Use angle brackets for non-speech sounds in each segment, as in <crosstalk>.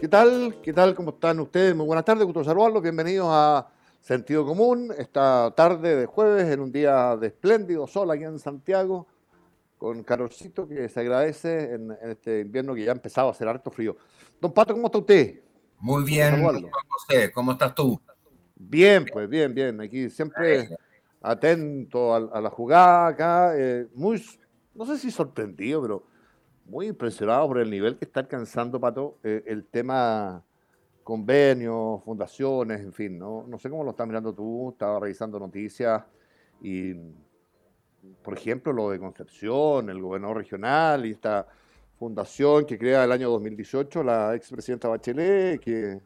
¿qué tal? ¿Qué tal? ¿Cómo están ustedes? Muy buenas tardes, gusto saludarlos. Bienvenidos a Sentido Común, esta tarde de jueves, en un día de espléndido sol aquí en Santiago, con calorcito que se agradece en, en este invierno que ya ha empezado a hacer harto frío. Don Pato, ¿cómo está usted? Muy bien. José, ¿cómo estás tú? Bien, pues bien, bien. Aquí siempre atento a, a la jugada acá. eh, muy, no sé si sorprendido, pero muy impresionado por el nivel que está alcanzando, Pato, eh, el tema convenios, fundaciones, en fin, ¿no? No sé cómo lo estás mirando tú, estaba revisando noticias y, por ejemplo, lo de Concepción, el gobernador regional y esta fundación que crea el año 2018 la expresidenta Bachelet, que,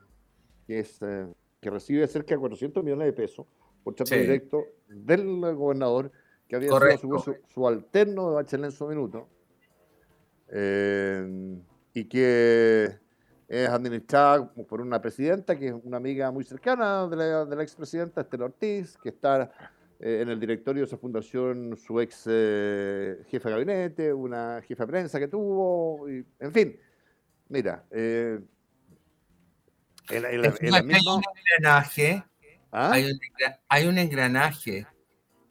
que es, eh, que recibe cerca de 400 millones de pesos por trato Sí. directo del gobernador, que había sido Correcto. su- su alterno de Bachelet en su minuto, eh, y que es administrada por una presidenta que es una amiga muy cercana de la, de la expresidenta, Estela Ortiz, que está eh, en el directorio de esa fundación su ex eh, jefe de gabinete, una jefa de prensa que tuvo, y- en fin. Mira, eh, hay un engranaje, ¿Ah? hay un, engra- hay un engranaje,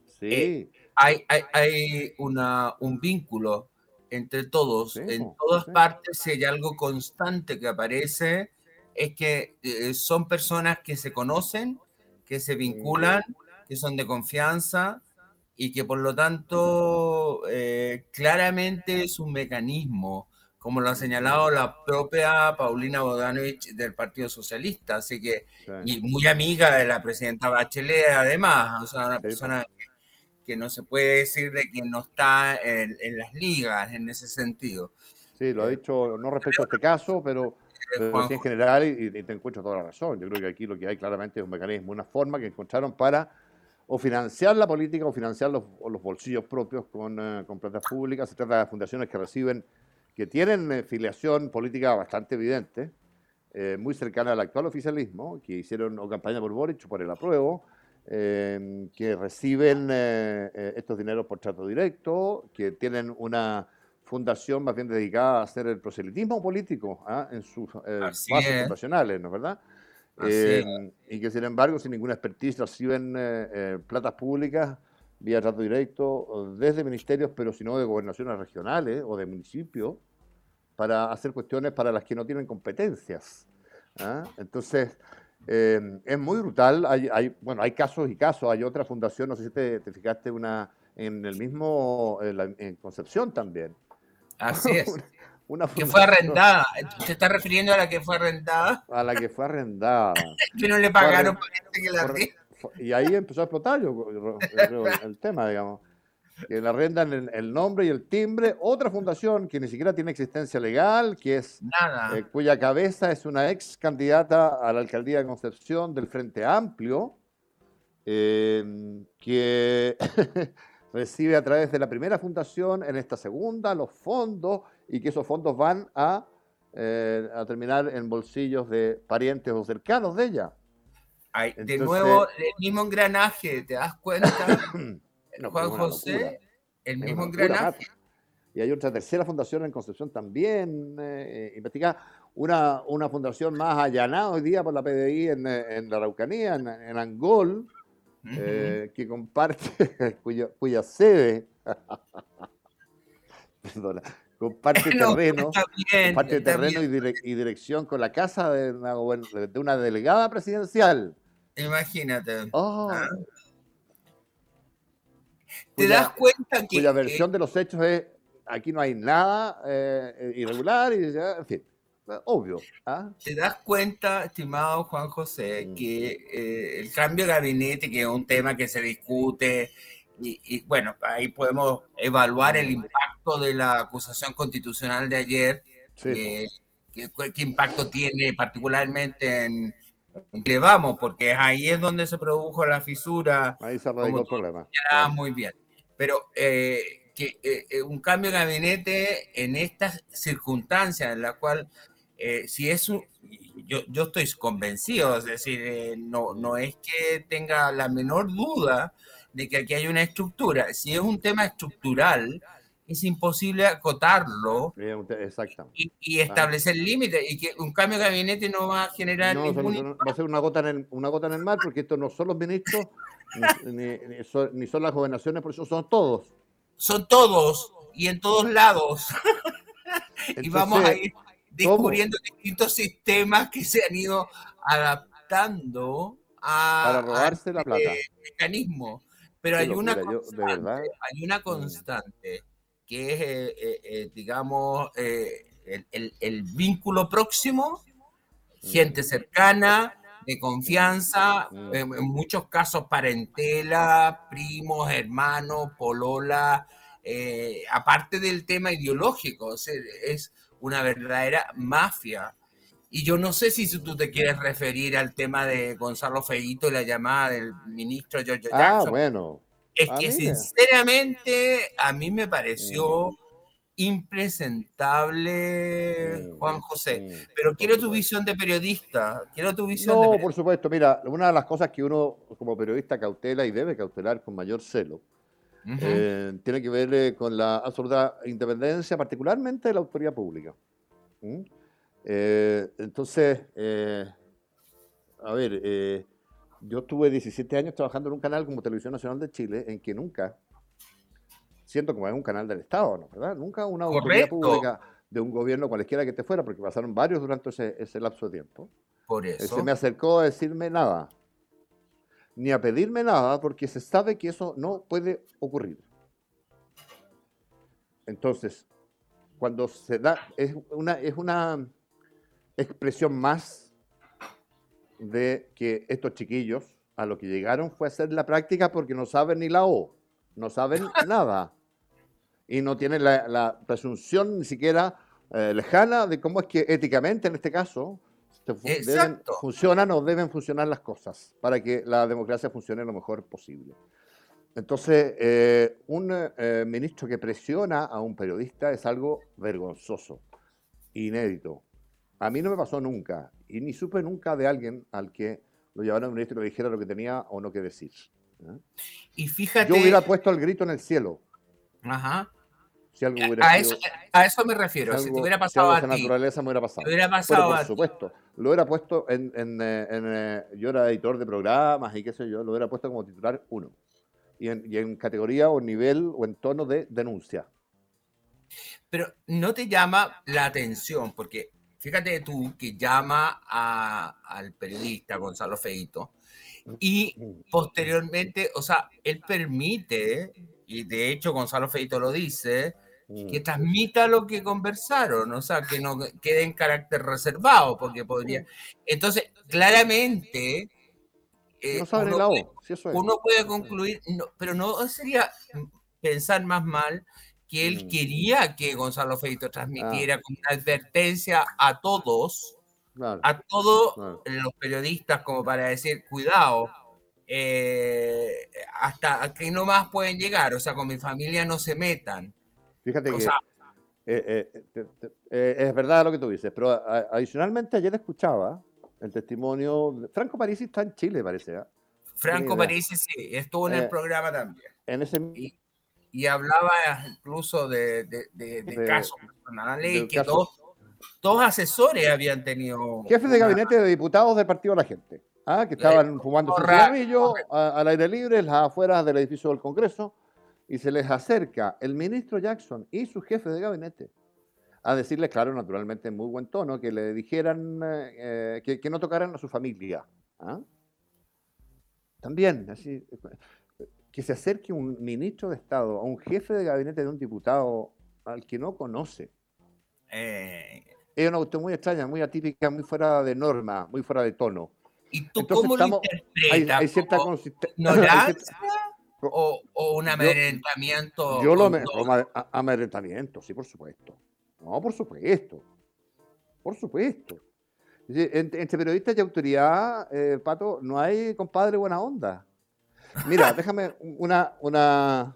Sí, hay, hay, hay una, un vínculo entre todos. Sí, en todas sí. partes, si hay algo constante que aparece, es que eh, son personas que se conocen, que se vinculan, que son de confianza y que por lo tanto eh, claramente es un mecanismo, como lo ha señalado la propia Paulina Bodanovich del Partido Socialista, así que, y muy amiga de la presidenta Bachelet además, o sea, una Sí, persona que, no se puede decir de que no está en, en las ligas en ese sentido. Sí, lo ha dicho, no respecto a este caso, pero, pero sí Juanjo. en general, y, y te encuentro toda la razón. Yo creo que aquí lo que hay claramente es un mecanismo, una forma que encontraron para o financiar la política o financiar los, o los bolsillos propios con, eh, con plata pública. Se trata de fundaciones que reciben, que tienen eh, filiación política bastante evidente, eh, muy cercana al actual oficialismo, que hicieron o campaña por Boric o por el apruebo, eh, que reciben estos dineros por trato directo, que tienen una fundación más bien dedicada a hacer el proselitismo político ¿ah? en sus bases es. fundacionales, ¿no es verdad? Eh, y que sin embargo, sin ninguna expertise, reciben eh, eh, platas públicas vía trato directo desde ministerios, pero si no de gobernaciones regionales o de municipios, para hacer cuestiones para las que no tienen competencias. ¿ah? Entonces, eh, es muy brutal. Hay, hay- bueno, hay casos y casos. Hay otra fundación, no sé si te, te fijaste, una en el mismo, en, la- en Concepción también. Así es. <laughs> Una Que fue arrendada. ¿Te estás refiriendo a la que fue arrendada? A la que fue arrendada. <laughs> Que no le pagaron parece que la Y ahí empezó a explotar yo, el, el tema, digamos. Que le arrendan el, el nombre y el timbre. Otra fundación que ni siquiera tiene existencia legal, que es Nada. eh, cuya cabeza es una ex candidata a la alcaldía de Concepción del Frente Amplio, eh, que <laughs> recibe a través de la primera fundación, en esta segunda, los fondos, y que esos fondos van a, eh, a terminar en bolsillos de parientes o cercanos de ella. de nuevo, el mismo engranaje, ¿te das cuenta? <coughs> Juan José, el mismo engranaje. Y hay otra tercera fundación en Concepción también eh, investigada. Una, una fundación más allanada hoy día por la PDI en, en la Araucanía, en, Angol, eh, que comparte, <laughs> cuya, cuya sede, <laughs> perdona, comparte <laughs> terreno, comparte terreno y, dirección con la casa de una, de una delegada presidencial. Imagínate. Oh. Ah. ¿Te das cuenta que... Cuya versión de los hechos es, aquí no hay nada eh, irregular, y en fin, obvio. ¿ah? ¿Te das cuenta, estimado Juan José, mm. que eh, el cambio de gabinete, que es un tema que se discute, y, bueno, ahí podemos evaluar el impacto de la acusación constitucional de ayer, qué impacto tiene particularmente en, que vamos, porque ahí es donde se produjo la fisura. Ahí se radicó el problema. Muy bien. Pero eh, que eh, eh, un cambio de gabinete en estas circunstancias en la cual, si es un, yo, yo estoy convencido, es decir, no, no es que tenga la menor duda de que aquí hay una estructura. Si es un tema estructural, es imposible acotarlo y, establecer límites y que un cambio de gabinete no va a generar ningún... va a ser una gota en el, una gota en el mar porque estos no son los ministros ni, son, las gobernaciones por eso son todos. Son todos y en todos lados. <laughs> Y vamos a ir descubriendo distintos sistemas que se han ido adaptando a, para robarse la plata. mecanismo. Pero hay, una hay una constante que es, eh, eh, eh, digamos, el, vínculo próximo, gente cercana, de confianza, mm. en, muchos casos parentela, primos, hermanos, polola, aparte del tema ideológico, es una verdadera mafia. Y yo no sé si tú te quieres referir al tema de Gonzalo Feito y la llamada del ministro George ah, Jackson. Ah, bueno. Es que sinceramente a mí me pareció mm. impresentable, mm, Juan José. Mm, pero quiero tu visión de periodista. Quiero tu visión no, por supuesto. Mira, una de las cosas que uno como periodista cautela y debe cautelar con mayor celo eh, tiene que ver eh, con la absoluta independencia, particularmente de la autoridad pública. Eh, entonces, a ver, yo estuve 17 años trabajando en un canal como Televisión Nacional de Chile, en que nunca, siento como es un canal del Estado, ¿no? ¿verdad? Nunca una autoridad pública de un gobierno cualesquiera que esté fuera, porque pasaron varios durante ese, lapso de tiempo. Por eso. Se me acercó a decirme nada, ni a pedirme nada, porque se sabe que eso no puede ocurrir. Entonces, cuando se da, es una, es una expresión más de que estos chiquillos a lo que llegaron fue a hacer la práctica porque no saben ni la O, no saben <laughs> nada y no tienen la, presunción ni siquiera eh, lejana de cómo es que éticamente en este caso funcionan o deben funcionar las cosas para que la democracia funcione lo mejor posible. Entonces, eh, un eh, ministro que presiona a un periodista es algo vergonzoso, inédito. A mí no me pasó nunca y ni supe nunca de alguien al que lo llevaron al ministro y le dijera lo que tenía o no que decir. ¿eh? Y fíjate. Yo hubiera puesto el grito en el cielo. Ajá. Si algo hubiera a, eso, a eso me refiero. Si, te hubiera pasado a ti. naturaleza me hubiera pasado. hubiera pasado por supuesto. Lo hubiera puesto en. en, eh, en, eh, yo era editor de programas y qué sé yo. Lo hubiera puesto como titular uno. Y en, y en categoría o nivel o en tono de denuncia. Pero no te llama la atención, porque Fíjate tú que llama al periodista Gonzalo Feito y posteriormente, o sea, él permite, y de hecho Gonzalo Feito lo dice, que transmita lo que conversaron, o sea, que no quede en carácter reservado, porque podría. Entonces, claramente. Eh, uno, uno, puede concluir, pero no sería pensar más mal que él mm. quería que Gonzalo Feito transmitiera como una advertencia a todos, a todos los periodistas, como para decir, cuidado, eh, hasta aquí no más pueden llegar, o sea, con mi familia no se metan. Fíjate que eh, eh, es verdad lo que tú dices, pero adicionalmente ayer escuchaba el testimonio. Franco Parisi está en Chile, parece. ¿ah? Franco Parisi sí, estuvo en el eh, programa también. En ese... y, hablaba incluso de, casos personales y que dos, asesores habían tenido. Jefes de gabinete de diputados del Partido de la Gente, ¿ah? que estaban fumando su cigarrillo al aire libre, las afueras del edificio del Congreso, y se les acerca el ministro Jackson y su jefe de gabinete a decirles, claro, naturalmente en muy buen tono, que le dijeran eh, que, que, no tocaran a su familia. ¿ah? También, así, que se acerque un ministro de Estado a un jefe de gabinete de un diputado al que no conoce. Eh, es una cuestión muy extraña, muy atípica, muy fuera de norma, muy fuera de tono. ¿Y tú cómo lo interpretas? Hay, cierta consistencia. <laughs> o, o, un amedrentamiento? Yo, lo amedrentamiento, sí, por supuesto. No, por supuesto. Por supuesto. Entre, periodistas y autoridad, eh, Pato, no hay compadre buena onda. Mira, déjame una, una,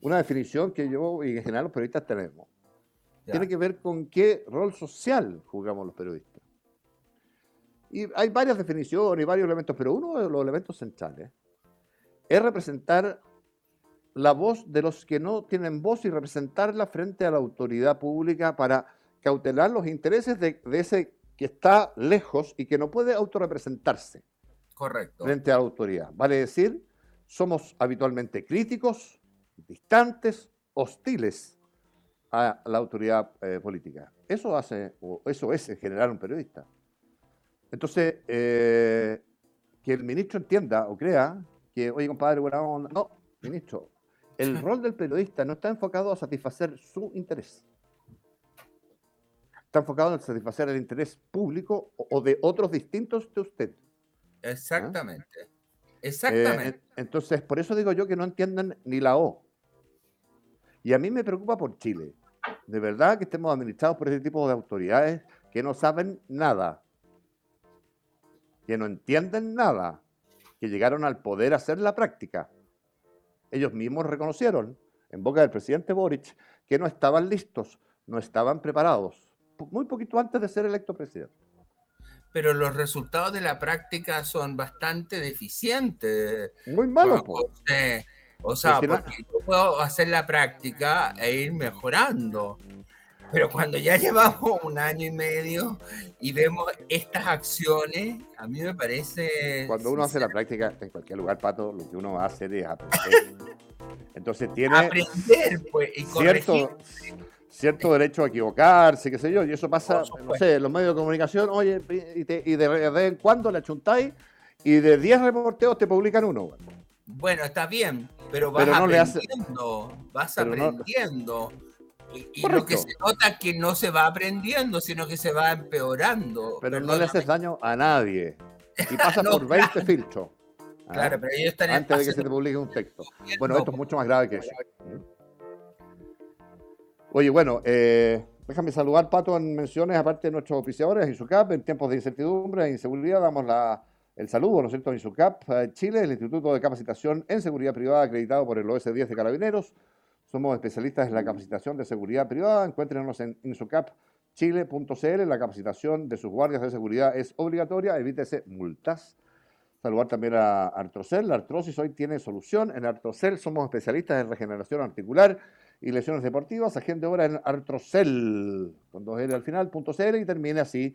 una definición que yo y en general los periodistas tenemos. Tiene que ver con qué rol social jugamos los periodistas. Y hay varias definiciones y varios elementos, pero uno de los elementos centrales es representar la voz de los que no tienen voz y representarla frente a la autoridad pública para cautelar los intereses de, de ese que está lejos y que no puede autorrepresentarse. Correcto. Frente a la autoridad. Vale decir, somos habitualmente críticos, distantes, hostiles a la autoridad eh, política. Eso hace, o eso es en general un periodista. Entonces, eh, que el ministro entienda o crea que, oye, compadre, buena onda. No, ministro, el <laughs> rol del periodista no está enfocado a satisfacer su interés está enfocado en satisfacer el interés público o de otros distintos de usted. Exactamente. ¿Ah? Exactamente. Eh, entonces, por eso digo yo que no entienden ni la O. Y a mí me preocupa por Chile. De verdad que estemos administrados por ese tipo de autoridades que no saben nada, que no entienden nada, que llegaron al poder a hacer la práctica. Ellos mismos reconocieron, en boca del presidente Boric, que no estaban listos, no estaban preparados muy poquito antes de ser electo presidente. Pero los resultados de la práctica son bastante deficientes. Muy malos. o sea, porque yo puedo hacer la práctica e ir mejorando. Pero cuando ya <laughs> llevamos un año y medio y vemos estas acciones, a mí me parece... Cuando uno hace la práctica en cualquier lugar, Pato, lo que uno va a hacer es aprender. <laughs> Entonces tiene... Aprender, pues, y corregir cierto derecho a equivocarse, qué sé yo, y eso pasa, no sé, en los medios de comunicación, oye, y, de, vez en cuando le achuntáis y de 10 reporteos te publican uno. Bueno, está bien, pero vas aprendiendo, vas aprendiendo. Y, lo que se nota es que no se va aprendiendo, sino que se va empeorando. Pero no le haces daño a nadie. Y <laughs> pasa por 20 filtros. ¿ah? Claro, pero ellos están Antes de que se te publique un texto. Bueno, esto es mucho más grave que eso. Oye, bueno, eh, déjame saludar, Pato, en menciones, aparte de nuestros oficiadores, ISUCAP, en tiempos de incertidumbre e inseguridad, damos la, el saludo, ¿no es cierto?, a ISUCAP Chile, el Instituto de Capacitación en Seguridad Privada acreditado por el OS10 de Carabineros. Somos especialistas en la capacitación de seguridad privada. Encuéntrenos en insucapchile.cl. La capacitación de sus guardias de seguridad es obligatoria. Evítese multas. Saludar también a Artrocel. La artrosis hoy tiene solución. En Artrocel somos especialistas en regeneración articular y lesiones deportivas. Agente ahora en Artrocel, con dos L al final, punto .cl, y termine así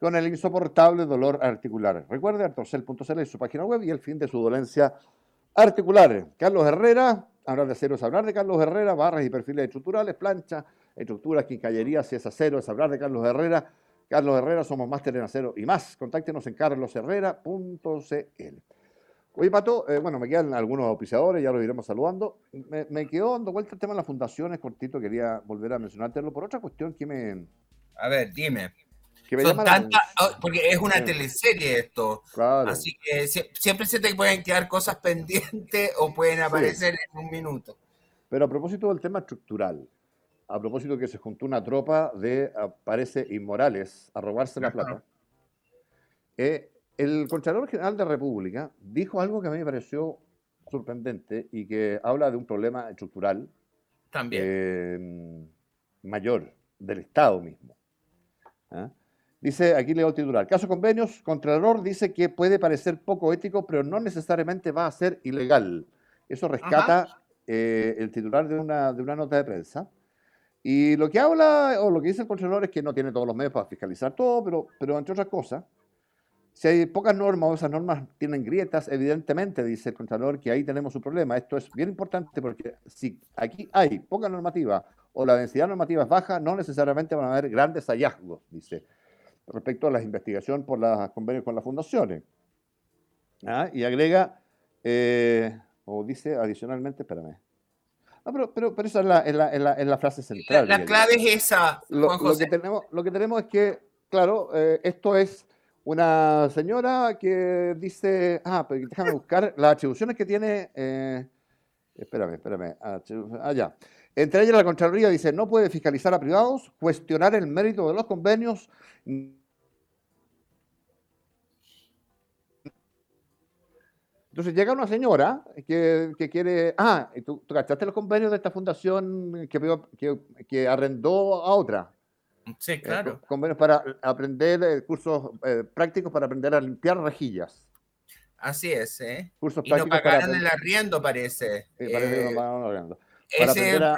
con el insoportable dolor articular. Recuerde, artrocel.cl es su página web y el fin de su dolencia articular. Carlos Herrera, hablar de acero es hablar de Carlos Herrera, barras y perfiles estructurales, plancha, estructuras, quincallería, si es acero es hablar de Carlos Herrera. Carlos Herrera, somos máster en acero y más. Contáctenos en carlosherrera.cl. Oye, Pato, eh, bueno, me quedan algunos auspiciadores, ya los iremos saludando. Me, quedó dando vuelta el tema de las fundaciones, cortito, quería volver a mencionártelo por otra cuestión que me... A ver, dime. Ah, porque es una teleserie esto. Claro. Así que siempre se te pueden quedar cosas pendientes o pueden aparecer en un minuto. Pero a propósito del tema estructural, a propósito que se juntó una tropa de, parece, inmorales a robarse la plata, eh, el Contralor General de la República dijo algo que a mí me pareció sorprendente y que habla de un problema estructural también eh, mayor del Estado mismo. ¿ah? Dice, aquí leo el titular. Caso convenios, Contralor dice que puede parecer poco ético, pero no necesariamente va a ser ilegal. Eso rescata eh, el titular de una, de una nota de prensa. Y lo que habla, o lo que dice el Contralor es que no tiene todos los medios para fiscalizar todo, pero, pero entre otras cosas, si hay pocas normas o esas normas tienen grietas, evidentemente, dice el Contralor, que ahí tenemos un problema. Esto es bien importante porque si aquí hay poca normativa o la densidad normativa es baja, no necesariamente van a haber grandes hallazgos, dice, respecto a la investigación por los convenios con las fundaciones. ¿Ah? Y agrega, eh, o dice adicionalmente, espérame, no, pero, pero, pero esa es la, es la, es la, frase central. La, clave es esa. Lo, lo, que tenemos, lo que tenemos es que, claro, eh, esto es una señora que dice, ah, pero déjame buscar las atribuciones que tiene, eh, espérame, espérame, ah, ya. Entre ellas la Contraloría dice, no puede fiscalizar a privados, cuestionar el mérito de los convenios, Entonces llega una señora que, quiere, ah, ¿tú, ¿tú, cachaste los convenios de esta fundación que, que, arrendó a otra? Sí, eh, claro. convenios para aprender, eh, cursos eh, prácticos para aprender a limpiar rejillas. Así es, ¿eh? Cursos y no pagaron el arriendo, parece. Sí, parece que no el arriendo. Para aprender a,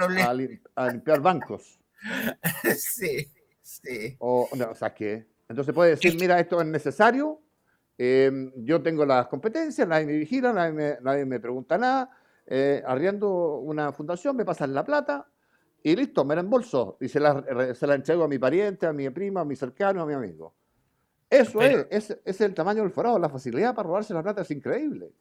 a, limpiar bancos. <laughs> sí, sí. O, no, o sea, que, entonces puede decir, mira, esto es necesario, Em, yo tengo las competencias, nadie me vigila, nadie me, pregunta nada. Eh, arriendo una fundación, me pasan la plata y listo, me reembolso y se la, se la entrego a mi pariente, a mi prima, a mi cercano, a mi amigo. Eso es, es, es, el tamaño del forado, la facilidad para robarse la plata es increíble.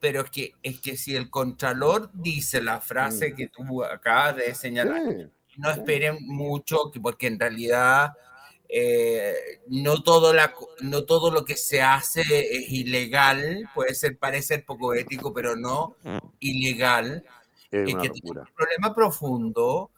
Pero es que, es que si el Contralor dice la frase mm. que tú acabas de señalar, no esperen mucho, porque en realidad eh, no, todo la, no todo lo que se hace es ilegal, puede ser parecer poco ético, pero no ilegal. Es, que tiene un problema profundo.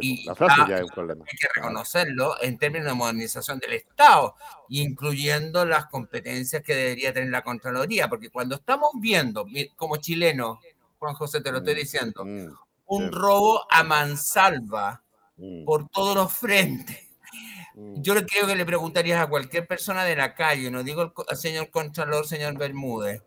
Y la frase ya es un problema. Hay que reconocerlo en términos de modernización del Estado, incluyendo las competencias que debería tener la Contraloría, porque cuando estamos viendo, como chileno, Juan José, te lo estoy mm, diciendo, mm, un robo a mansalva mm. por todos los frentes Mm. Yo creo que le preguntarías a cualquier persona de la calle, no digo al señor Contralor, señor Bermúdez,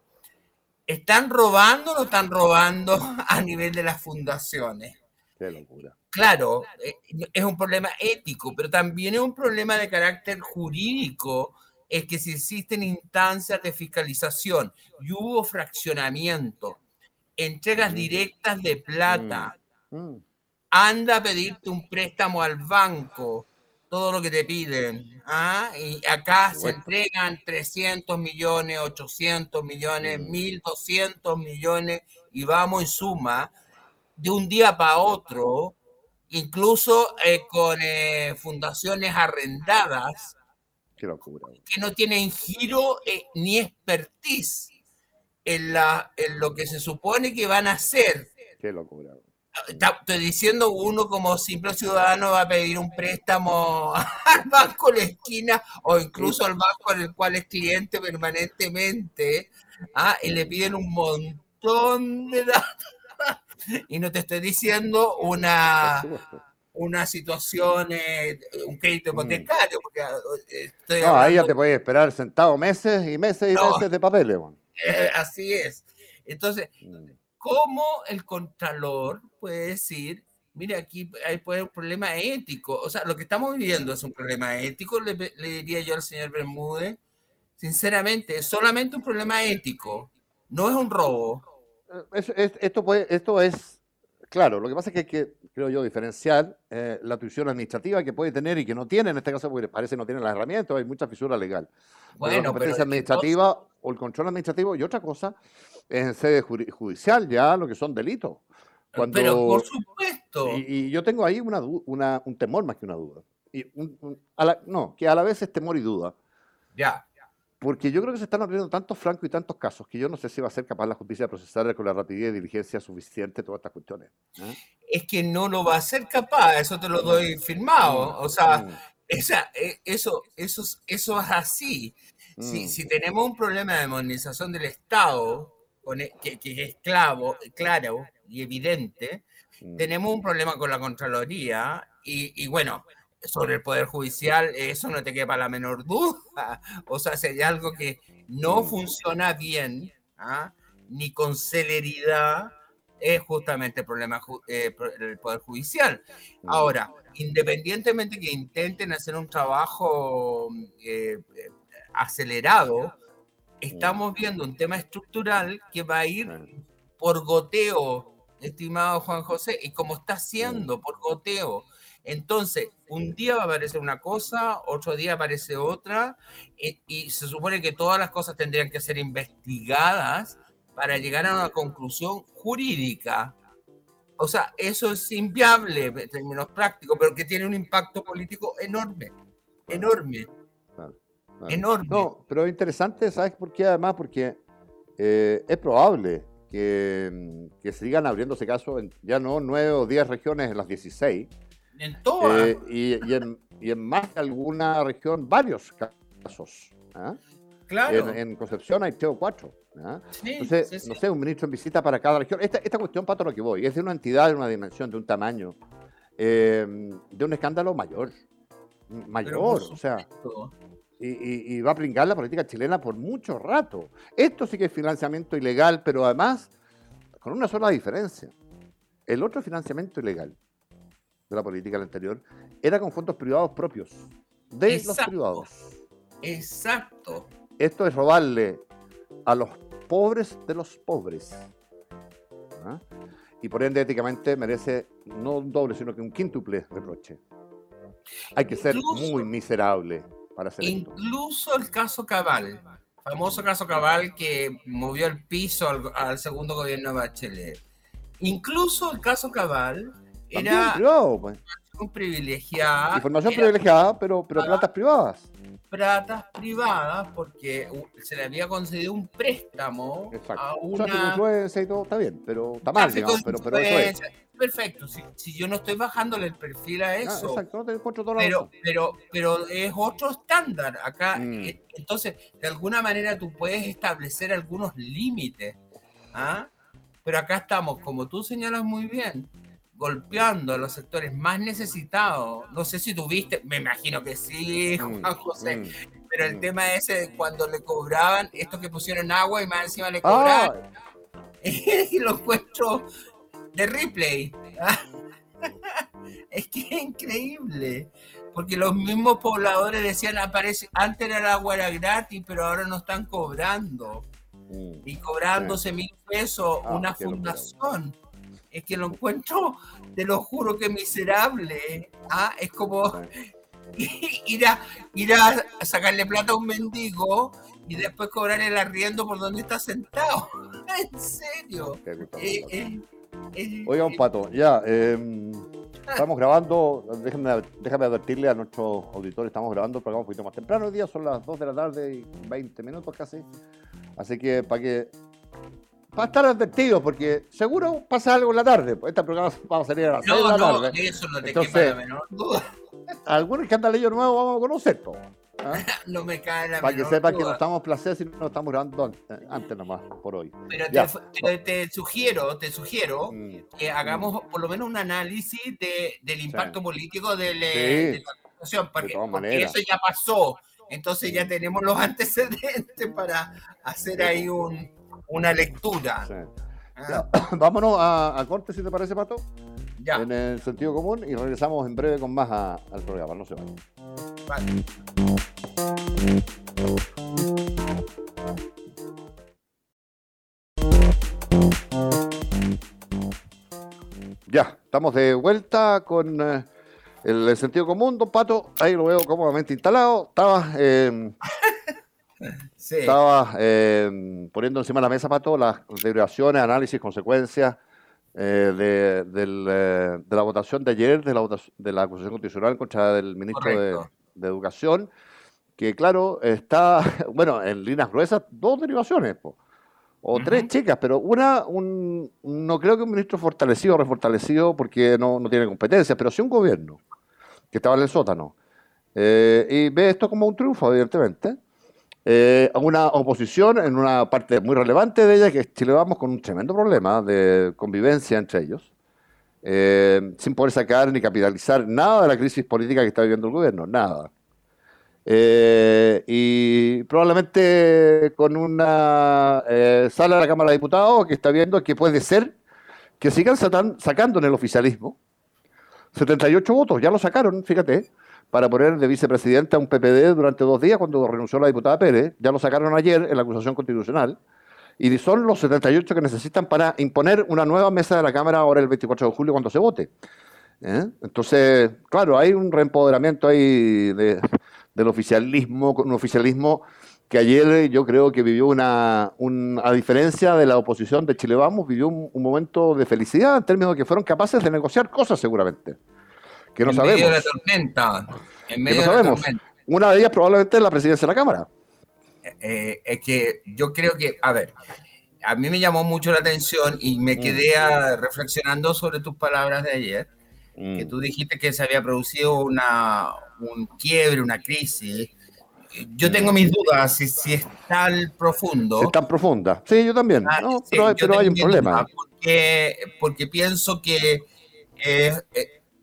¿están robando o no están robando <laughs> a nivel de las fundaciones? Qué locura. Claro, eh, es un problema ético, pero también es un problema de carácter jurídico, es que si existen instancias de fiscalización y hubo fraccionamiento, entregas mm. directas de plata, mm. anda a pedirte un préstamo al banco, todo lo que te piden. ¿ah? Y acá se entregan 300 millones, 800 millones, 1.200 mm. millones y vamos en suma de un día para otro, incluso eh, con eh, fundaciones arrendadas que no tienen giro eh, ni expertise en, la, en lo que se supone que van a hacer. Qué locura estoy diciendo uno como simple ciudadano va a pedir un préstamo <laughs> al banco de la esquina o incluso al banco en el cual es cliente permanentemente ¿ah? y le piden un montón de datos y no te estoy diciendo una una situación eh, un crédito mm. hipotecario porque eh, no, ahí ya te puedes esperar sentado meses y meses y meses de papel eh, así es entonces mm. ¿Cómo el contralor puede decir, mire, aquí hay puede un problema ético? O sea, lo que estamos viviendo es un problema ético, le, diría yo al señor Bermúdez. Sinceramente, es solamente un problema ético, no es un robo. Eh, esto, puede, esto es, claro, lo que pasa es que hay que, creo yo, diferenciar eh, la tuición administrativa que puede tener y que no tiene, en este caso porque parece que no tiene las herramientas, hay mucha fisura legal. Bueno, la competencia administrativa o el control administrativo y otra cosa en sede judicial ya lo que son delitos. Cuando, Pero por supuesto. Y, yo tengo ahí una, una, un temor más que una duda. Y no, que a la vez es temor y duda. Ya. Porque yo creo que se están abriendo tantos francos y tantos casos que yo no sé si va a ser capaz la justicia de procesar con la rapidez y diligencia suficiente todas estas cuestiones. ¿eh? Es que no lo va a ser capaz, eso te lo doy firmado. Mm, o sea, mm. esa, e, eso, eso, eso es así. Si, mm. si tenemos un problema de modernización del Estado, e, que, es clavo, claro y evidente, mm. tenemos un problema con la Contraloría y, bueno, sobre el Poder Judicial, eso no te quepa la menor duda. O sea, si hay algo que no funciona bien, ¿ah? ni con celeridad, es justamente el problema eh, del Poder Judicial. Ahora, independientemente que intenten hacer un trabajo eh, acelerado, estamos viendo un tema estructural que va a ir por goteo, estimado Juan José, y como está haciendo por goteo. Entonces, un día va a aparecer una cosa, otro día aparece otra, y, y se supone que todas las cosas tendrían que ser investigadas para llegar a una conclusión jurídica. O sea, eso es inviable en términos prácticos, pero que tiene un impacto político enorme, enorme, enorme. No, pero interesante, ¿sabes por qué? Además, porque eh, es probable que, que, sigan abriéndose casos en ya no nueve o diez regiones en las 16. En todas. Eh, y, en, y, en, más de alguna región, varios casos. ¿ah? Claro. En, Concepción hay tres o cuatro. Entonces, no sé, un ministro en visita para cada región. Esta, esta cuestión, Pato, lo que voy, es de una entidad, de una dimensión, de un tamaño, eh, de un escándalo mayor. Mayor, o sea. Y, y, va a pringar la política chilena por mucho rato. Esto sí que es financiamiento ilegal, pero además con una sola diferencia. El otro financiamiento ilegal de la política anterior era con fondos privados propios, de los privados. Exacto. Esto es robarle a los pobres de los pobres. ¿Ah? Y por ende, éticamente merece no un doble, sino que un quíntuple reproche. Hay que ser muy miserable para hacer Incluso el caso Cabal, famoso caso Cabal que movió el piso al, segundo gobierno de Bachelet. Incluso el caso Cabal era pues. un privilegiado. Información privilegiada, pero, pero platas privadas platas privadas porque se le había concedido un préstamo a una... influencia y todo está bien, pero está mal, digamos, pero, pero eso es. Perfecto, si, si, yo no estoy bajándole el perfil a ah, eso, exacto, no te todo pero, pero, pero es otro estándar acá. Mm. Eh, entonces, de alguna manera tú puedes establecer algunos límites, ¿ah? pero acá estamos, como tú señalas muy bien, golpeando a los sectores más necesitados. No sé si tuviste, me imagino que sí, mm, Juan José, mm, pero el mm. tema ese cuando le cobraban, esto que pusieron agua y más encima le cobraban, <laughs> y lo encuentro de replay. <laughs> es que es increíble, porque los mismos pobladores decían, aparece, antes era el agua era gratis, pero ahora no están cobrando. Y cobrándose mil pesos ah, una fundación es que lo encuentro, te lo juro que miserable. ¿ah? Es como <laughs> ir a, ir a sacarle plata a un mendigo y después cobrar el arriendo por donde está sentado. <laughs> en serio. Eh, eh, eh, Oiga, un pato, ya. Em, estamos grabando, déjame, déjame advertirle a nuestros auditores, estamos grabando el programa un poquito más temprano el día, son las 2 de la tarde y 20 minutos casi. Así que para que para estar advertido, porque seguro pasa algo en la tarde. Pues este programa <laughs> va a salir a las no, 6 de la no, tarde. Eso no te Entonces, la menor duda. <laughs> Algunos escandalillos nuevos vamos a conocer. ¿ah? <laughs> no me cae la Para que sepan que no estamos placer si no estamos grabando antes, nomás, por hoy. Pero te, te, sugiero, te sugiero mm. que hagamos por lo menos un análisis de, del impacto político de, de, la situación, porque, porque eso ya pasó. Entonces ya tenemos los antecedentes para hacer ahí un, una lectura. Ah. <coughs> Vámonos a, corte, si te parece, Pato. Ya. En el sentido común y regresamos en breve con más al programa. No se vayan. Ya, estamos de vuelta con eh, el, sentido común, don Pato. Ahí lo veo cómodamente instalado. Estaba eh, <laughs> estaba eh, poniendo encima de la mesa, Pato, las derivaciones, análisis, consecuencias eh, de, eh, de, la votación de ayer, de la, de la acusación constitucional contra el ministro de, Educación, que claro, está, <laughs> bueno, en líneas gruesas, dos derivaciones, o tres chicas, pero una, un, no creo que un ministro fortalecido o refortalecido porque no, no tiene competencias, pero sí un gobierno que estaba en el sótano. y ve esto como un triunfo, evidentemente eh, una oposición en una parte muy relevante de ella, que es Chile Vamos, con un tremendo problema de convivencia entre ellos. eh, sin poder sacar ni capitalizar nada de la crisis política que está viviendo el gobierno, nada. Eh, y probablemente con una eh, sala de la Cámara de Diputados que está viendo que puede ser que sigan sacando en el oficialismo 78 votos, ya lo sacaron, fíjate, para poner de vicepresidente a un PPD durante dos días cuando renunció la diputada Pérez, ya lo sacaron ayer en la acusación constitucional, y son los 78 que necesitan para imponer una nueva mesa de la Cámara ahora el 24 de julio cuando se vote. ¿eh? Entonces, claro, hay un reempoderamiento ahí del oficialismo, un oficialismo que ayer yo creo que vivió una, a diferencia de la oposición de Chile Vamos, vivió un, momento de felicidad en términos de que fueron capaces de negociar cosas seguramente. Que no en sabemos. Medio de la tormenta. En medio no sabemos. Una de ellas probablemente es la presidencia de la Cámara. Eh, es que yo creo que, a ver, a mí me llamó mucho la atención y me mm. quedé reflexionando sobre tus palabras de ayer, que mm. tú dijiste que se había producido una, un quiebre, una crisis yo tengo mis dudas si, si es tan profundo. Es tan profunda. Sí, yo también. Ah, pero, hay un problema. Porque, porque pienso que es,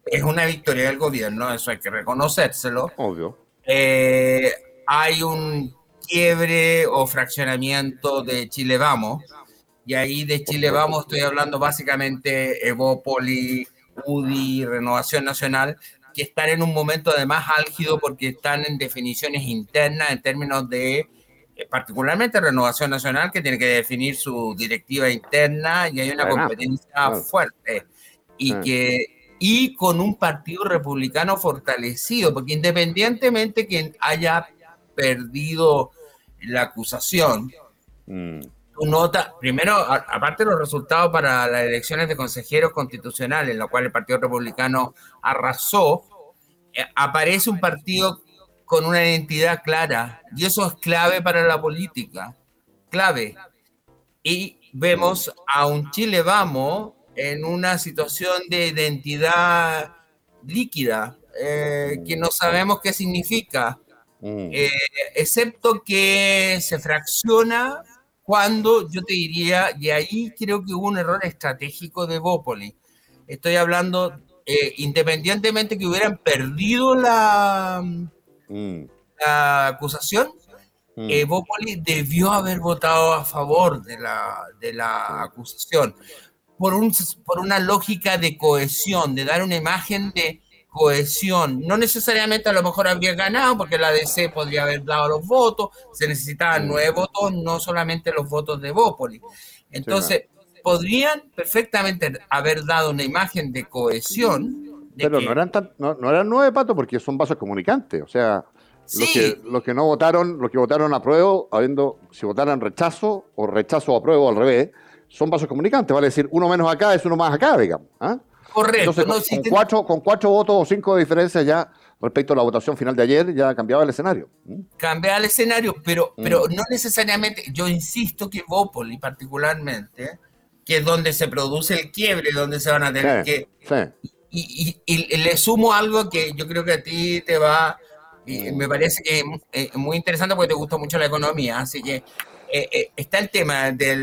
es, una victoria del gobierno, eso hay que reconocérselo. Obvio. Eh, hay un quiebre o fraccionamiento de Chile Vamos. Y ahí de Chile Vamos estoy hablando básicamente Evópoli, UDI, Renovación Nacional, que están en un momento además álgido porque están en definiciones internas en términos de, eh, particularmente Renovación Nacional, que tiene que definir su directiva interna y hay una competencia fuerte. Y que y con un partido republicano fortalecido, porque independientemente que haya perdido la acusación, mm. primero, aparte de los resultados para las elecciones de consejeros constitucionales, en lo cual el Partido Republicano arrasó, eh, aparece un partido con una identidad clara y eso es clave para la política, clave. Y vemos a un Chile Vamos en una situación de identidad líquida, eh, que no sabemos qué significa, mm. eh, excepto que se fracciona cuando yo te diría, y ahí creo que hubo un error estratégico de Bópoli. Estoy hablando eh, independientemente que hubieran perdido la, mm. la acusación, mm. debió haber votado a favor de la, de la acusación por, un, por una lógica de cohesión, de dar una imagen de cohesión. No necesariamente a lo mejor habría ganado, porque la DC podría haber dado los votos, se necesitaban mm. nueve votos, no solamente los votos de Bópoli. Entonces, podrían perfectamente haber dado una imagen de cohesión. Pero no, eran no, eran nueve patos porque son vasos comunicantes. O sea, los, que, los que no votaron, los que votaron apruebo, habiendo, si votaran rechazo o rechazo o apruebo al revés, son vasos comunicantes. Vale decir, uno menos acá es uno más acá, digamos. ¿ah? Correcto. Entonces, con, cuatro, con cuatro votos o cinco de diferencia ya respecto a la votación final de ayer, ya cambiaba el escenario. Cambiaba el escenario, pero, pero no necesariamente, yo insisto que Bópoli particularmente que es donde se produce el quiebre, donde se van a tener que... Y, le sumo algo que yo creo que a ti te va, y me parece que es muy interesante porque te gusta mucho la economía, así que eh, eh, está el tema de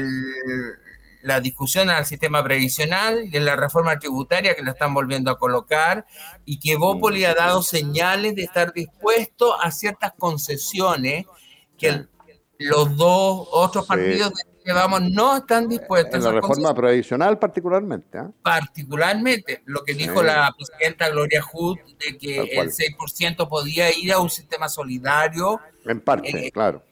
la discusión al sistema previsional, de la reforma tributaria que la están volviendo a colocar y que Bópoli ha dado señales de estar dispuesto a ciertas concesiones que los dos otros partidos vamos no están dispuestos. En la reforma previsional particularmente. ¿ah? Particularmente, lo que dijo la presidenta Gloria Hood, de que el 6% podía ir a un sistema solidario. En parte, eh, claro.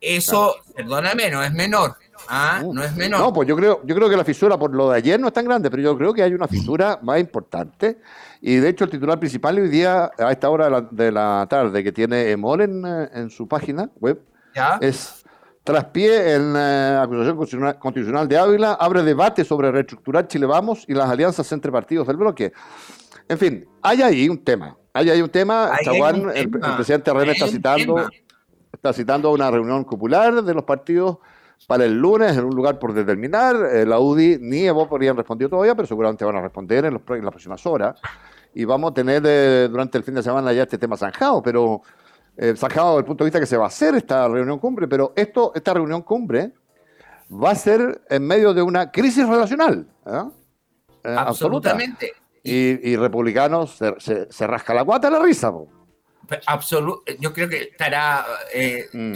Eso, perdóname, no es menor. ¿ah? No es menor. No, pues yo creo, yo creo que la fisura por lo de ayer no es tan grande, pero yo creo que hay una fisura más importante. Y de hecho, el titular principal hoy día, a esta hora de la, tarde, que tiene Emol en, eh, en su página web, es Traspié en la acusación constitucional de Ávila, abre debate sobre reestructurar Chile Vamos y las alianzas entre partidos del bloque. En fin, hay ahí un tema. Hay ahí un tema. el, presidente René está citando, está citando una reunión popular de los partidos para el lunes en un lugar por determinar. Eh, la UDI ni Evo podrían respondido todavía, pero seguramente van a responder en, las próximas horas. Y vamos a tener eh, durante el fin de semana ya este tema zanjado, pero eh, sacado del punto de vista que se va a hacer esta reunión cumbre, pero esto, esta reunión cumbre va a ser en medio de una crisis relacional. ¿eh? absolutamente. Y, republicanos se, rasca la guata la risa. Yo creo que estará. Eh, mm.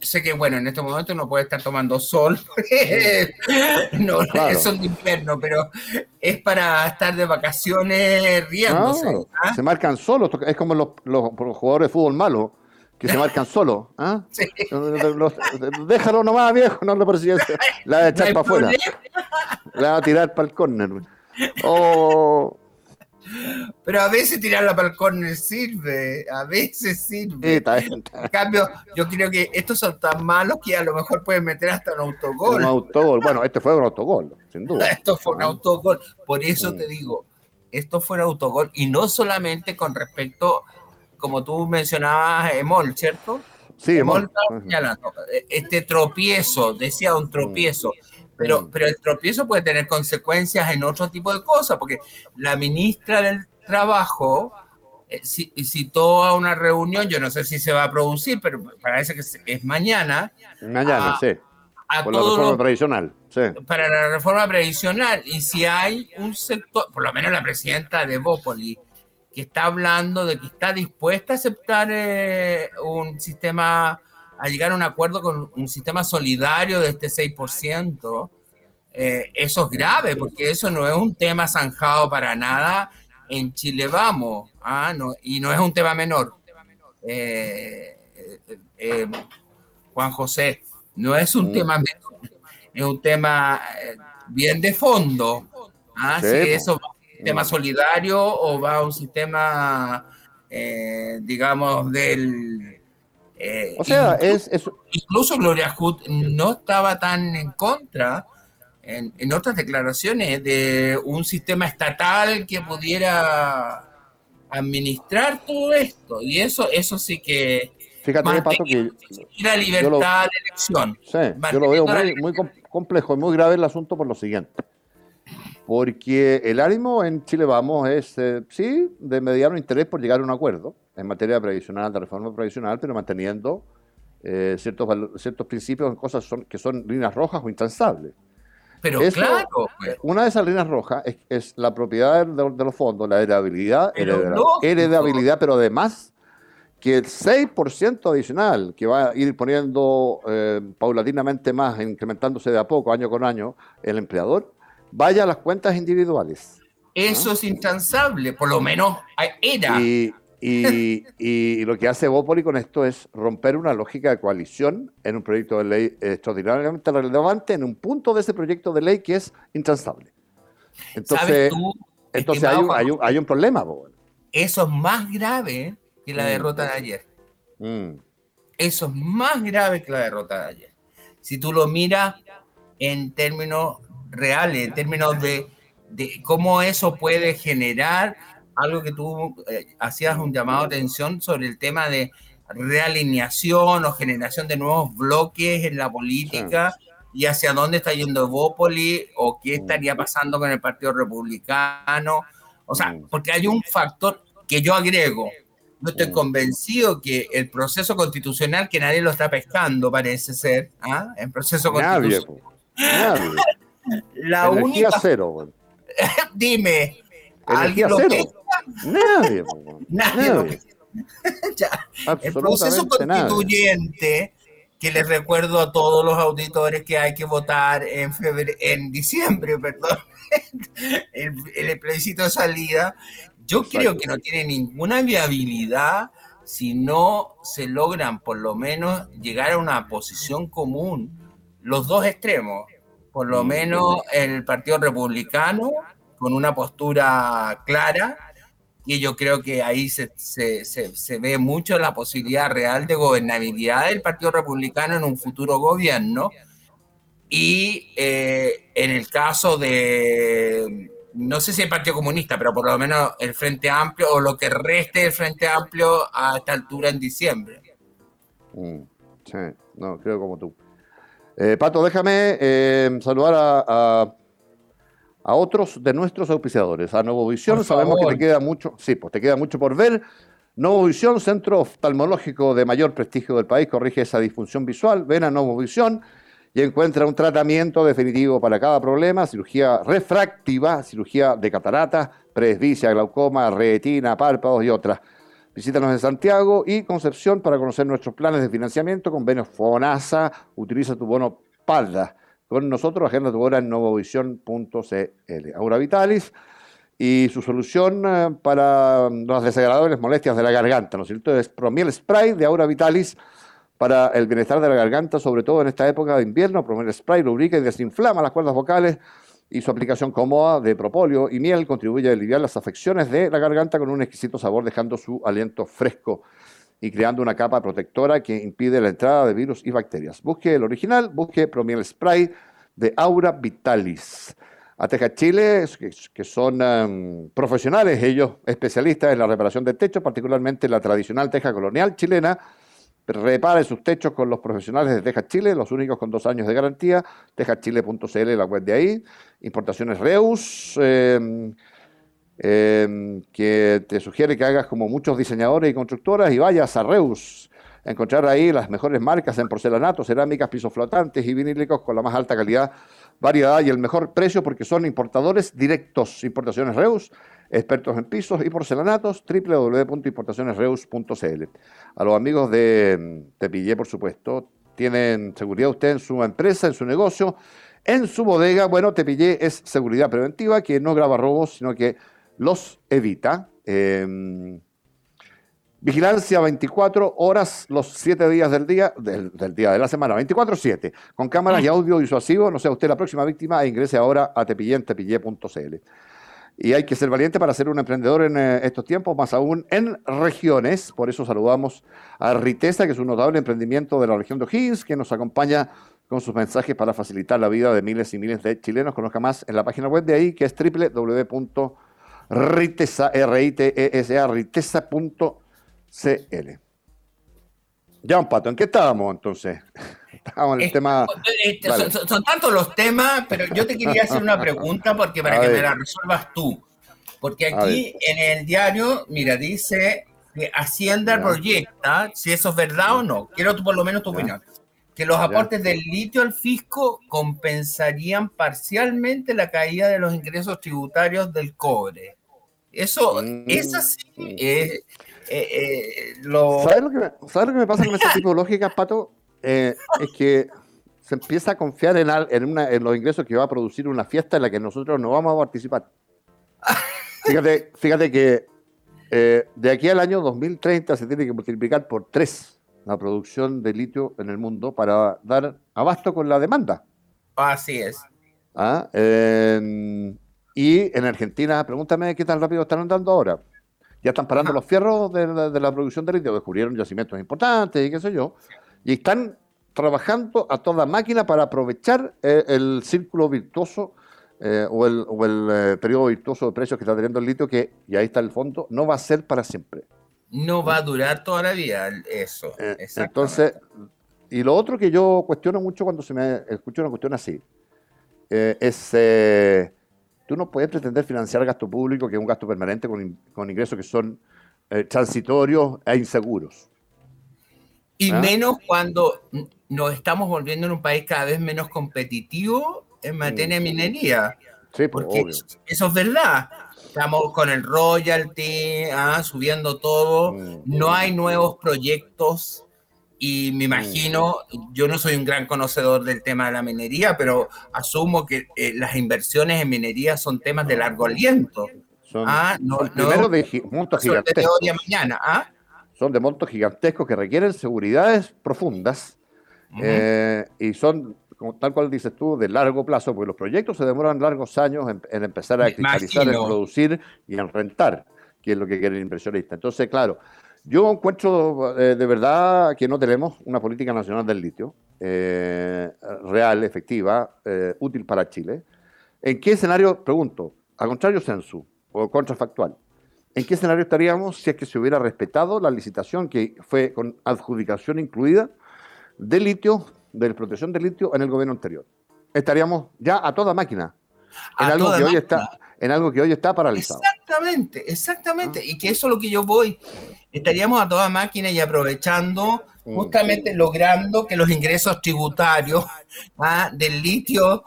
sé que, bueno, en este momento no puede estar tomando sol, <laughs> no, es un invierno, pero es para estar de vacaciones riéndose. ¿ah? Se marcan solos, es como los, los, jugadores de fútbol malos que se marcan solos. ¿ah? <laughs> déjalo nomás, viejo, no lo persigues. La va a echar para afuera. La va a tirar para el córner. Oh. Pero a veces tirarla para el córner sirve, a veces sirve. En cambio, yo creo que estos son tan malos que a lo mejor pueden meter hasta un autogol. Un autogol, bueno, este fue un autogol, sin duda. <laughs> Esto fue un autogol, por eso mm. te digo, esto fue un autogol y no solamente con respecto, como tú mencionabas, Emol, ¿cierto? Sí, Emol. Este tropiezo, decía un tropiezo. Mm. Pero el tropiezo puede tener consecuencias en otro tipo de cosas, porque la ministra del Trabajo eh, citó a una reunión, yo no sé si se va a producir, pero parece que es mañana. Mañana, sí. Por la reforma previsional. Sí. Para la reforma previsional. Y si hay un sector, por lo menos la presidenta de Bópoli, que está hablando de que está dispuesta a aceptar eh, un sistema a llegar a un acuerdo con un sistema solidario de este 6%, eh, eso es grave, porque eso no es un tema zanjado para nada en Chile Vamos, ¿ah? no, y no es un tema menor. Eh, eh, Juan José, no es un mm. tema menor, es un tema bien de fondo. ¿ah? si eso va a un sistema solidario o va a un sistema, digamos, del eh, o sea, incluso, es, Incluso Gloria Hood no estaba tan en contra en, otras declaraciones de un sistema estatal que pudiera administrar todo esto. Y eso, eso sí que. Fíjate, Pato, que. La libertad de elección. Sí, yo lo veo muy, muy complejo y muy grave el asunto por lo siguiente porque el ánimo en Chile Vamos es, eh, sí, de mediano interés por llegar a un acuerdo en materia previsional, de reforma previsional, pero manteniendo eh, ciertos, ciertos principios en cosas que son líneas rojas o intransables. Pero claro. Pues. Una de esas líneas rojas es, la propiedad de, los fondos, la heredabilidad, heredabilidad, pero además que el 6% adicional que va a ir poniendo eh, paulatinamente más, incrementándose de a poco, año con año, el empleador, vaya a las cuentas individuales. Eso es intransable, por lo menos era. Y, <laughs> y, lo que hace Bópoli con esto es romper una lógica de coalición en un proyecto de ley extraordinariamente relevante, en un punto de ese proyecto de ley que es intransable. Entonces, entonces hay, un, hay, un, hay, un, problema. Eso es más grave que la mm. derrota de ayer. Mm. Eso es más grave que la derrota de ayer. Si tú lo miras en términos reales, en términos de, de cómo eso puede generar algo que tú eh, hacías un llamado de atención sobre el tema de realineación o generación de nuevos bloques en la política y hacia dónde está yendo Evópoli o qué estaría pasando con el Partido Republicano. O sea, porque hay un factor que yo agrego. No estoy convencido que el proceso constitucional, que nadie lo está pescando, parece ser, ¿ah? el proceso constitucional. La única. cero. <laughs> Dime, ¿alguien lo cero. Nadie. <laughs> Nadie. <laughs> El proceso constituyente, que les recuerdo a todos los auditores que hay que votar en, febrero, en diciembre, perdón, el, el plebiscito de salida, yo creo que no tiene ninguna viabilidad si no se logran por lo menos llegar a una posición común los dos extremos, por lo menos el Partido Republicano con una postura clara y yo creo que ahí se, se, se, ve mucho la posibilidad real de gobernabilidad del Partido Republicano en un futuro gobierno. Y eh, en el caso de, no sé si el Partido Comunista, pero por lo menos el Frente Amplio o lo que reste del Frente Amplio a esta altura en diciembre. Mm, sí, no, creo como tú. Eh, Pato, déjame eh, saludar a a otros de nuestros auspiciadores. A Nuevo Visión, sabemos que te queda mucho, sí, pues te queda mucho por ver. Nuevo Visión, centro oftalmológico de mayor prestigio del país, corrige esa disfunción visual. Ven a Nuevo Visión y encuentra un tratamiento definitivo para cada problema, cirugía refractiva, cirugía de catarata, presbicia, glaucoma, retina, párpados y otras. Visítanos en Santiago y Concepción para conocer nuestros planes de financiamiento, convenios FONASA, utiliza tu bono PALDA. Con nosotros, agenda tu hora en novovision.cl. Aura Vitalis y su solución eh, para las desagradables molestias de la garganta, ¿no es cierto? Es Promiel Spray de Aura Vitalis para el bienestar de la garganta, sobre todo en esta época de invierno. Promiel Spray lubrica y desinflama las cuerdas vocales y su aplicación cómoda de propóleo y miel contribuye a aliviar las afecciones de la garganta con un exquisito sabor, dejando su aliento fresco y creando una capa protectora que impide la entrada de virus y bacterias. Busque el original, busque Promiel Spray de Aura Vitalis. A Teja Chile, que son em, profesionales, ellos especialistas en la reparación de techos, particularmente la tradicional teja colonial chilena, Repare sus techos con los profesionales de Tejas Chile, los únicos con dos años de garantía. Tejaschile.cl, la web de ahí. Importaciones Reus, em, em, que te sugiere que hagas como muchos diseñadores y constructoras y vayas a Reus. Encontrar ahí las mejores marcas en porcelanato, cerámicas, pisos flotantes y vinílicos con la más alta calidad, variedad y el mejor precio porque son importadores directos. Importaciones Reus expertos en pisos y porcelanatos, www.importacionesreus.cl. A los amigos de Tepillé, por supuesto, tienen seguridad usted en su empresa, en su negocio, en su bodega. Bueno, Tepillé es seguridad preventiva que no graba robos, sino que los evita. Em, vigilancia 24 horas los 7 días del día, del, día de la semana, 24-7, con cámaras y audio disuasivo. No sea usted la próxima víctima e ingrese ahora a tepillé.cl y hay que ser valiente para ser un emprendedor en eh, estos tiempos, más aún en regiones. Por eso saludamos a Ritesa, que es un notable emprendimiento de la región de O'Higgins, que nos acompaña con sus mensajes para facilitar la vida de miles y miles de chilenos. Conozca más en la página web de ahí, que es www.ritesa.cl. Ya, un pato, ¿en qué estábamos entonces? <laughs> Estábamos en el tema. Eh, son, tantos los temas, pero yo te quería hacer una <laughs> pregunta porque para que me la resuelvas tú. Porque aquí en el diario, mira, dice que Hacienda proyecta si eso es verdad o no. Quiero por lo menos tu opinión. Que los aportes del litio al fisco compensarían parcialmente la caída de los ingresos tributarios del cobre. Eso mm. es así. Eh, eh, ¿Sabes, lo que me, ¿Sabes lo que me pasa con este <laughs> tipo de lógicas, Pato? Eh, es que se empieza a confiar en, en, los ingresos que va a producir una fiesta en la que nosotros no vamos a participar. <laughs> Fíjate, fíjate que eh, de aquí al año 2030 se tiene que multiplicar por tres la producción de litio en el mundo para dar abasto con la demanda. Así es. ¿Ah? y en Argentina, pregúntame qué tan rápido están andando ahora. Ya están parando los fierros de, de, la producción de litio, descubrieron yacimientos importantes y qué sé yo y están trabajando a toda máquina para aprovechar eh, el círculo virtuoso eh, o el, o el eh, periodo virtuoso de precios que está teniendo el litio, que, y ahí está el fondo, no va a ser para siempre. No va a durar toda la vida eso. entonces, y lo otro que yo cuestiono mucho cuando se me escucha una cuestión así, es, tú no puedes pretender financiar gasto público, que es un gasto permanente con, con ingresos que son transitorios e inseguros. Y ¿Ah? menos cuando nos estamos volviendo en un país cada vez menos competitivo en materia de minería. Sí, pues, porque eso es verdad. Estamos con el royalty, ¿ah? subiendo todo. Mm. No hay nuevos proyectos y me imagino, yo no soy un gran conocedor del tema de la minería, pero asumo que eh, las inversiones en minería son temas de largo aliento. Son, ¿ah? no, primero de montos gigantescos. De mañana, ¿ah? son de montos gigantescos que requieren seguridades profundas eh, y son, como tal cual dices tú, de largo plazo, porque los proyectos se demoran largos años en, empezar a cristalizar, en producir y en rentar, que es lo que quiere el inversionista. Entonces, claro, yo encuentro eh, de verdad que no tenemos una política nacional del litio eh, real, efectiva, útil para Chile. ¿En qué escenario, pregunto, a contrario censu o contrafactual, ¿En qué escenario estaríamos si es que se hubiera respetado la licitación que fue con adjudicación incluida de litio, de protección de litio en el gobierno anterior? Estaríamos ya a toda máquina. En, algo, que hoy está, en algo que hoy está paralizado. Exactamente, exactamente. Y que eso es lo que yo voy. Estaríamos a toda máquina y aprovechando justamente logrando que los ingresos tributarios <laughs> ah, del litio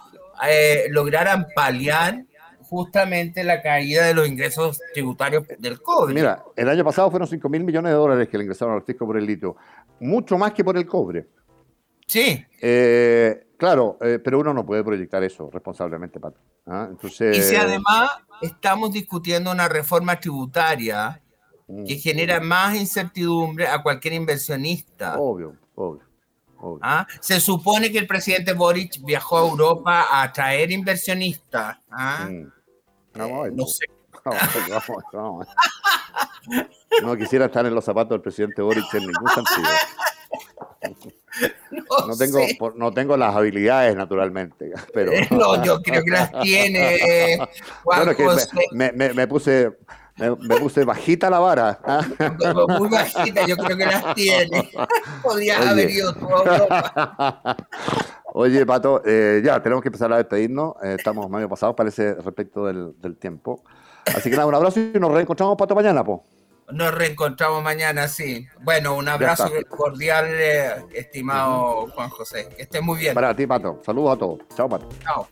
eh, lograran paliar justamente la caída de los ingresos tributarios del cobre. Mira, el año pasado fueron 5 mil millones de dólares que le ingresaron al fisco por el litio, mucho más que por el cobre. Sí. Eh, claro, eh, pero uno no puede proyectar eso responsablemente, Pato. ¿ah? Entonces, y si además estamos discutiendo una reforma tributaria mm. que genera más incertidumbre a cualquier inversionista. Obvio, obvio. ¿Ah? Se supone que el presidente Boric viajó a Europa a traer inversionistas. ¿ah? Mm. Eh, no, sé. No quisiera estar en los zapatos del presidente Boric en ningún sentido. <laughs> <laughs> No, tengo, no tengo las habilidades, naturalmente. <laughs> Pero... No, yo creo que las tiene. <laughs> bueno, que me, me, me, puse. Me, puse bajita la vara. ¿ah? Muy bajita, yo creo que las tiene. Podría haber ido tú a Oye, Pato, eh, ya tenemos que empezar a despedirnos. Eh, estamos medio pasados, parece, respecto del, del, tiempo. Así que nada, un abrazo y nos reencontramos, Pato, mañana, po. Nos reencontramos mañana, sí. Bueno, un abrazo cordial, eh, estimado Juan José. Que esté muy bien. Para ti, Pato. Saludos a todos. Chao, Pato. Chao.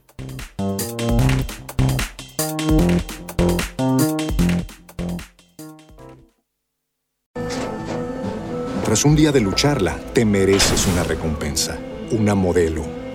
Tras un día de lucharla, te mereces una recompensa, una modelo,